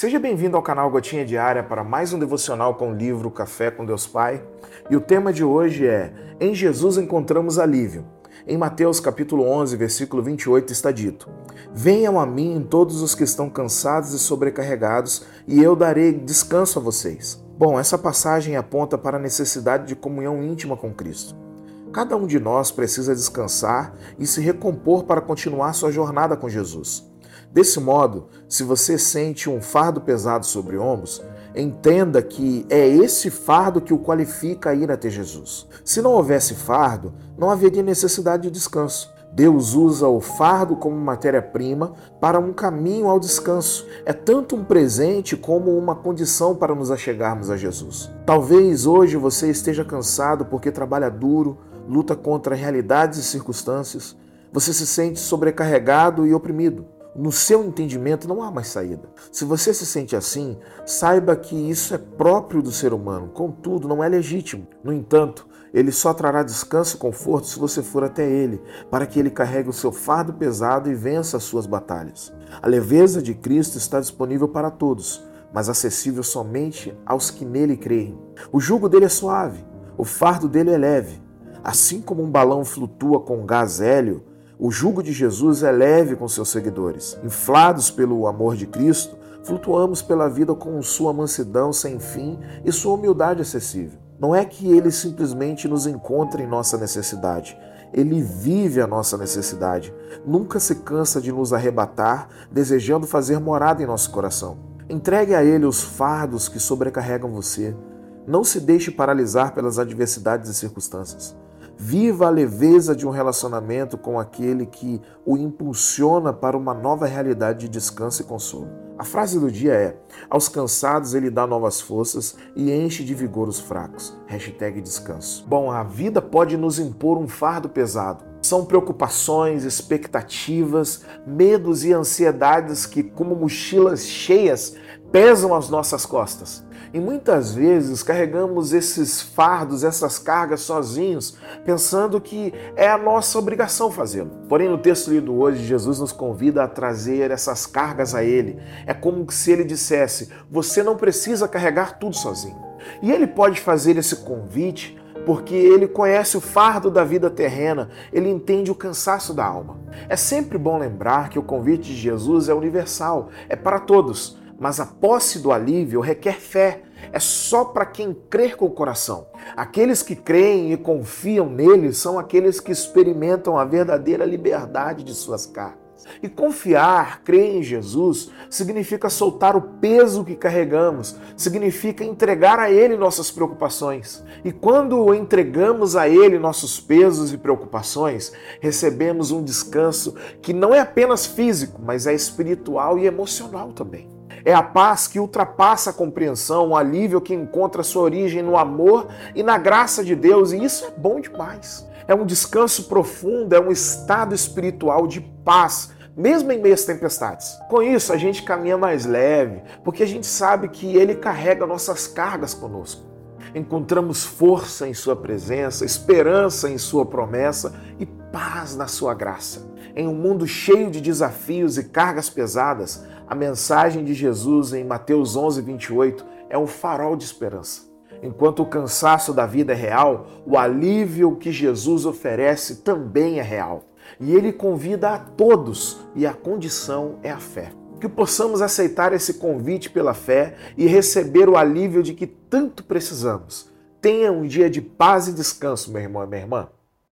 Seja bem-vindo ao canal Gotinha Diária para mais um devocional com o livro Café com Deus Pai. E o tema de hoje é Em Jesus encontramos alívio. Em Mateus capítulo 11, versículo 28 está dito: Venham a mim todos os que estão cansados e sobrecarregados, e eu darei descanso a vocês. Bom, essa passagem aponta para a necessidade de comunhão íntima com Cristo. Cada um de nós precisa descansar e se recompor para continuar sua jornada com Jesus. Desse modo, se você sente um fardo pesado sobre ombros, entenda que é esse fardo que o qualifica a ir até Jesus. Se não houvesse fardo, não haveria necessidade de descanso. Deus usa o fardo como matéria-prima para um caminho ao descanso. É tanto um presente como uma condição para nos achegarmos a Jesus. Talvez hoje você esteja cansado porque trabalha duro, luta contra realidades e circunstâncias. Você se sente sobrecarregado e oprimido no seu entendimento não há mais saída. Se você se sente assim, saiba que isso é próprio do ser humano, contudo, não é legítimo. No entanto, ele só trará descanso e conforto se você for até ele, para que ele carregue o seu fardo pesado e vença as suas batalhas. A leveza de Cristo está disponível para todos, mas acessível somente aos que nele creem. O jugo dele é suave, o fardo dele é leve. Assim como um balão flutua com gás hélio, o jugo de Jesus é leve com seus seguidores. Inflados pelo amor de Cristo, flutuamos pela vida com sua mansidão sem fim e sua humildade acessível. Não é que ele simplesmente nos encontre em nossa necessidade. Ele vive a nossa necessidade. Nunca se cansa de nos arrebatar, desejando fazer morada em nosso coração. Entregue a ele os fardos que sobrecarregam você. Não se deixe paralisar pelas adversidades e circunstâncias. Viva a leveza de um relacionamento com aquele que o impulsiona para uma nova realidade de descanso e consolo. A frase do dia é: Aos cansados ele dá novas forças e enche de vigor os fracos. Hashtag descanso. Bom, a vida pode nos impor um fardo pesado. São preocupações, expectativas, medos e ansiedades que, como mochilas cheias, pesam as nossas costas. E muitas vezes carregamos esses fardos, essas cargas sozinhos, pensando que é a nossa obrigação fazê-lo. Porém, no texto lido hoje, Jesus nos convida a trazer essas cargas a Ele. É como se Ele dissesse: Você não precisa carregar tudo sozinho. E Ele pode fazer esse convite porque ele conhece o fardo da vida terrena, ele entende o cansaço da alma. É sempre bom lembrar que o convite de Jesus é universal, é para todos, mas a posse do alívio requer fé. É só para quem crer com o coração. Aqueles que creem e confiam nele são aqueles que experimentam a verdadeira liberdade de suas carnes. E confiar, crer em Jesus, significa soltar o peso que carregamos, significa entregar a Ele nossas preocupações. E quando entregamos a Ele nossos pesos e preocupações, recebemos um descanso que não é apenas físico, mas é espiritual e emocional também. É a paz que ultrapassa a compreensão, o alívio que encontra sua origem no amor e na graça de Deus, e isso é bom demais. É um descanso profundo, é um estado espiritual de paz, mesmo em meio às tempestades. Com isso, a gente caminha mais leve, porque a gente sabe que Ele carrega nossas cargas conosco. Encontramos força em Sua presença, esperança em Sua promessa e paz na Sua graça. Em um mundo cheio de desafios e cargas pesadas, a mensagem de Jesus em Mateus 11, 28 é um farol de esperança. Enquanto o cansaço da vida é real, o alívio que Jesus oferece também é real. E ele convida a todos, e a condição é a fé. Que possamos aceitar esse convite pela fé e receber o alívio de que tanto precisamos. Tenha um dia de paz e descanso, meu irmão e minha irmã.